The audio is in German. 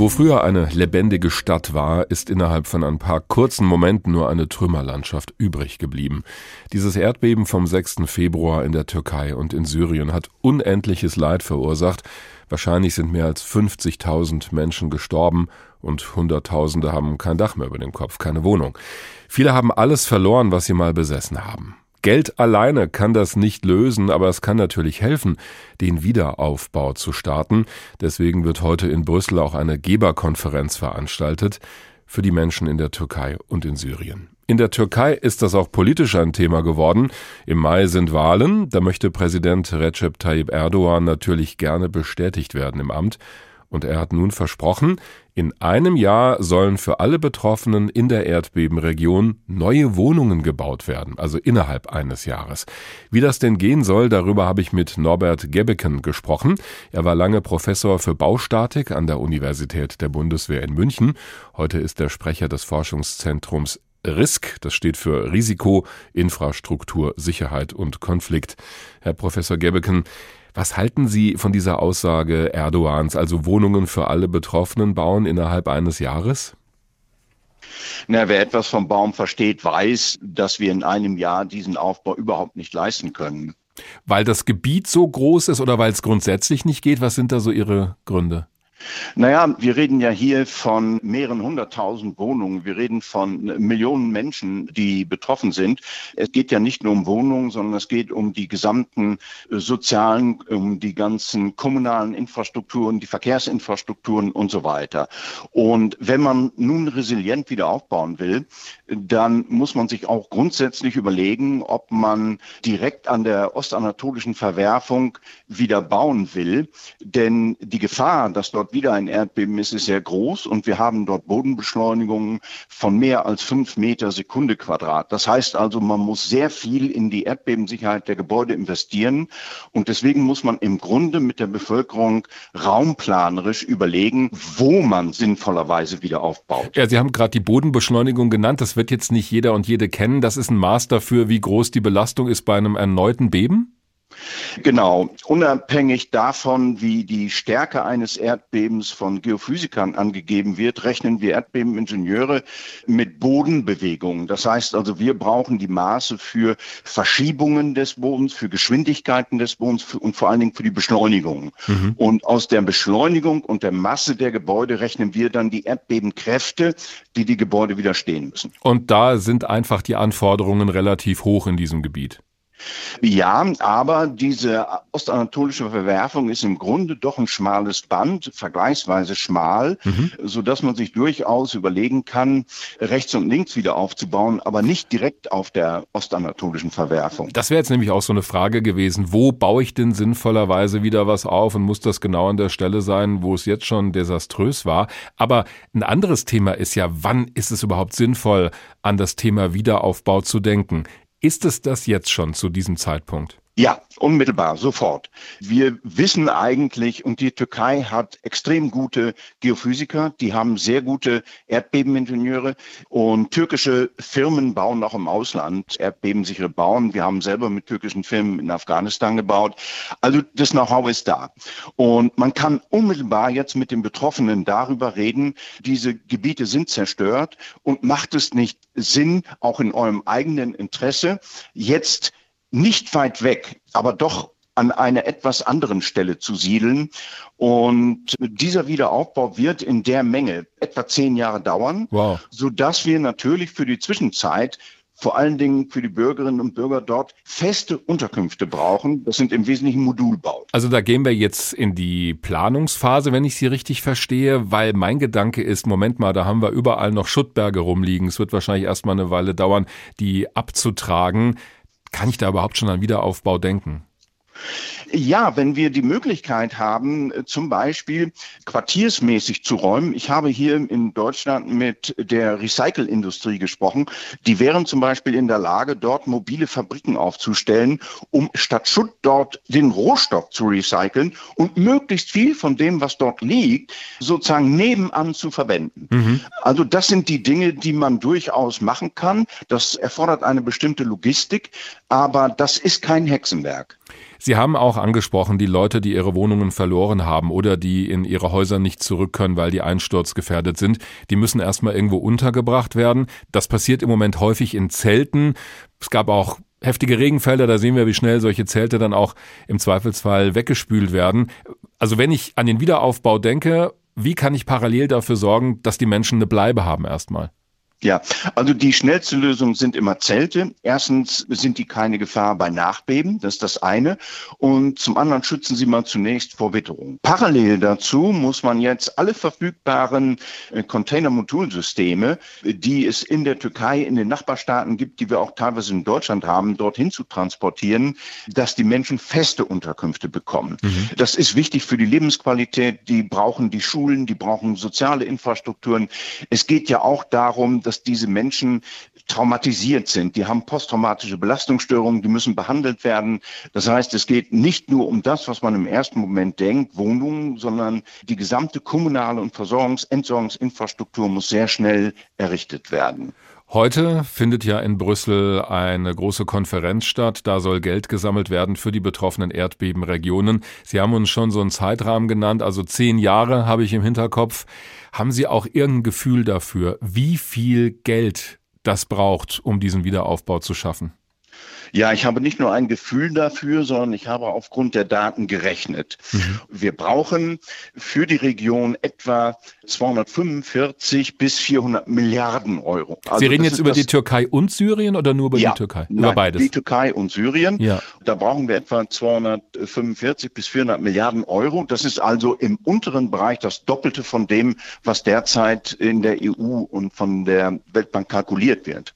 Wo früher eine lebendige Stadt war, ist innerhalb von ein paar kurzen Momenten nur eine Trümmerlandschaft übrig geblieben. Dieses Erdbeben vom 6. Februar in der Türkei und in Syrien hat unendliches Leid verursacht. Wahrscheinlich sind mehr als 50.000 Menschen gestorben und Hunderttausende haben kein Dach mehr über dem Kopf, keine Wohnung. Viele haben alles verloren, was sie mal besessen haben. Geld alleine kann das nicht lösen, aber es kann natürlich helfen, den Wiederaufbau zu starten. Deswegen wird heute in Brüssel auch eine Geberkonferenz veranstaltet für die Menschen in der Türkei und in Syrien. In der Türkei ist das auch politisch ein Thema geworden. Im Mai sind Wahlen. Da möchte Präsident Recep Tayyip Erdogan natürlich gerne bestätigt werden im Amt. Und er hat nun versprochen, in einem Jahr sollen für alle Betroffenen in der Erdbebenregion neue Wohnungen gebaut werden, also innerhalb eines Jahres. Wie das denn gehen soll, darüber habe ich mit Norbert Gebeken gesprochen. Er war lange Professor für Baustatik an der Universität der Bundeswehr in München. Heute ist er Sprecher des Forschungszentrums RISK, das steht für Risiko, Infrastruktur, Sicherheit und Konflikt. Herr Professor Gebeken, was halten Sie von dieser Aussage Erdogans, also Wohnungen für alle Betroffenen bauen innerhalb eines Jahres? Na, wer etwas vom Baum versteht, weiß, dass wir in einem Jahr diesen Aufbau überhaupt nicht leisten können. Weil das Gebiet so groß ist oder weil es grundsätzlich nicht geht? Was sind da so Ihre Gründe? Naja, wir reden ja hier von mehreren hunderttausend Wohnungen. Wir reden von Millionen Menschen, die betroffen sind. Es geht ja nicht nur um Wohnungen, sondern es geht um die gesamten äh, sozialen, um die ganzen kommunalen Infrastrukturen, die Verkehrsinfrastrukturen und so weiter. Und wenn man nun resilient wieder aufbauen will, dann muss man sich auch grundsätzlich überlegen, ob man direkt an der ostanatolischen Verwerfung wieder bauen will. Denn die Gefahr, dass dort wieder ein Erdbeben ist, ist sehr groß und wir haben dort Bodenbeschleunigungen von mehr als fünf Meter Sekunde Quadrat. Das heißt also, man muss sehr viel in die Erdbebensicherheit der Gebäude investieren und deswegen muss man im Grunde mit der Bevölkerung raumplanerisch überlegen, wo man sinnvollerweise wieder aufbaut. Ja, Sie haben gerade die Bodenbeschleunigung genannt. Das wird jetzt nicht jeder und jede kennen. Das ist ein Maß dafür, wie groß die Belastung ist bei einem erneuten Beben? Genau. Unabhängig davon, wie die Stärke eines Erdbebens von Geophysikern angegeben wird, rechnen wir Erdbebeningenieure mit Bodenbewegungen. Das heißt also, wir brauchen die Maße für Verschiebungen des Bodens, für Geschwindigkeiten des Bodens und vor allen Dingen für die Beschleunigung. Mhm. Und aus der Beschleunigung und der Masse der Gebäude rechnen wir dann die Erdbebenkräfte, die die Gebäude widerstehen müssen. Und da sind einfach die Anforderungen relativ hoch in diesem Gebiet. Ja, aber diese ostanatolische Verwerfung ist im Grunde doch ein schmales Band, vergleichsweise schmal, mhm. so dass man sich durchaus überlegen kann, rechts und links wieder aufzubauen, aber nicht direkt auf der ostanatolischen Verwerfung. Das wäre jetzt nämlich auch so eine Frage gewesen. Wo baue ich denn sinnvollerweise wieder was auf und muss das genau an der Stelle sein, wo es jetzt schon desaströs war? Aber ein anderes Thema ist ja, wann ist es überhaupt sinnvoll, an das Thema Wiederaufbau zu denken? Ist es das jetzt schon zu diesem Zeitpunkt? Ja, unmittelbar, sofort. Wir wissen eigentlich, und die Türkei hat extrem gute Geophysiker, die haben sehr gute Erdbebeningenieure und türkische Firmen bauen auch im Ausland erdbebensichere Bauen. Wir haben selber mit türkischen Firmen in Afghanistan gebaut. Also das Know-how ist da. Und man kann unmittelbar jetzt mit den Betroffenen darüber reden, diese Gebiete sind zerstört und macht es nicht Sinn, auch in eurem eigenen Interesse, jetzt nicht weit weg, aber doch an einer etwas anderen Stelle zu siedeln. Und dieser Wiederaufbau wird in der Menge etwa zehn Jahre dauern, wow. sodass wir natürlich für die Zwischenzeit vor allen Dingen für die Bürgerinnen und Bürger dort feste Unterkünfte brauchen. Das sind im Wesentlichen Modulbau. Also da gehen wir jetzt in die Planungsphase, wenn ich Sie richtig verstehe, weil mein Gedanke ist, Moment mal, da haben wir überall noch Schuttberge rumliegen. Es wird wahrscheinlich erstmal eine Weile dauern, die abzutragen. Kann ich da überhaupt schon an Wiederaufbau denken? Ja, wenn wir die Möglichkeit haben, äh, zum Beispiel quartiersmäßig zu räumen. Ich habe hier in Deutschland mit der Recycle-Industrie gesprochen. Die wären zum Beispiel in der Lage, dort mobile Fabriken aufzustellen, um statt Schutt dort den Rohstoff zu recyceln und möglichst viel von dem, was dort liegt, sozusagen nebenan zu verwenden. Mhm. Also das sind die Dinge, die man durchaus machen kann. Das erfordert eine bestimmte Logistik, aber das ist kein Hexenwerk. Sie haben auch angesprochen, die Leute, die ihre Wohnungen verloren haben oder die in ihre Häuser nicht zurück können, weil die einsturzgefährdet sind, die müssen erstmal irgendwo untergebracht werden. Das passiert im Moment häufig in Zelten. Es gab auch heftige Regenfelder, da sehen wir, wie schnell solche Zelte dann auch im Zweifelsfall weggespült werden. Also wenn ich an den Wiederaufbau denke, wie kann ich parallel dafür sorgen, dass die Menschen eine Bleibe haben erstmal? Ja, also die schnellste Lösung sind immer Zelte. Erstens sind die keine Gefahr bei Nachbeben, das ist das eine. Und zum anderen schützen sie mal zunächst vor Witterung. Parallel dazu muss man jetzt alle verfügbaren äh, Container-Modulsysteme, die es in der Türkei, in den Nachbarstaaten gibt, die wir auch teilweise in Deutschland haben, dorthin zu transportieren, dass die Menschen feste Unterkünfte bekommen. Mhm. Das ist wichtig für die Lebensqualität. Die brauchen die Schulen, die brauchen soziale Infrastrukturen. Es geht ja auch darum, dass diese Menschen traumatisiert sind. Die haben posttraumatische Belastungsstörungen, die müssen behandelt werden. Das heißt, es geht nicht nur um das, was man im ersten Moment denkt, Wohnungen, sondern die gesamte kommunale und Versorgungs-, Entsorgungsinfrastruktur muss sehr schnell errichtet werden. Heute findet ja in Brüssel eine große Konferenz statt. Da soll Geld gesammelt werden für die betroffenen Erdbebenregionen. Sie haben uns schon so einen Zeitrahmen genannt, also zehn Jahre habe ich im Hinterkopf. Haben Sie auch irgendein Gefühl dafür, wie viel Geld das braucht, um diesen Wiederaufbau zu schaffen? Ja, ich habe nicht nur ein Gefühl dafür, sondern ich habe aufgrund der Daten gerechnet. Mhm. Wir brauchen für die Region etwa 245 bis 400 Milliarden Euro. Also Sie reden jetzt über die Türkei und Syrien oder nur über ja, die Türkei? Über nein, beides? Die Türkei und Syrien. Ja. Da brauchen wir etwa 245 bis 400 Milliarden Euro. Das ist also im unteren Bereich das Doppelte von dem, was derzeit in der EU und von der Weltbank kalkuliert wird.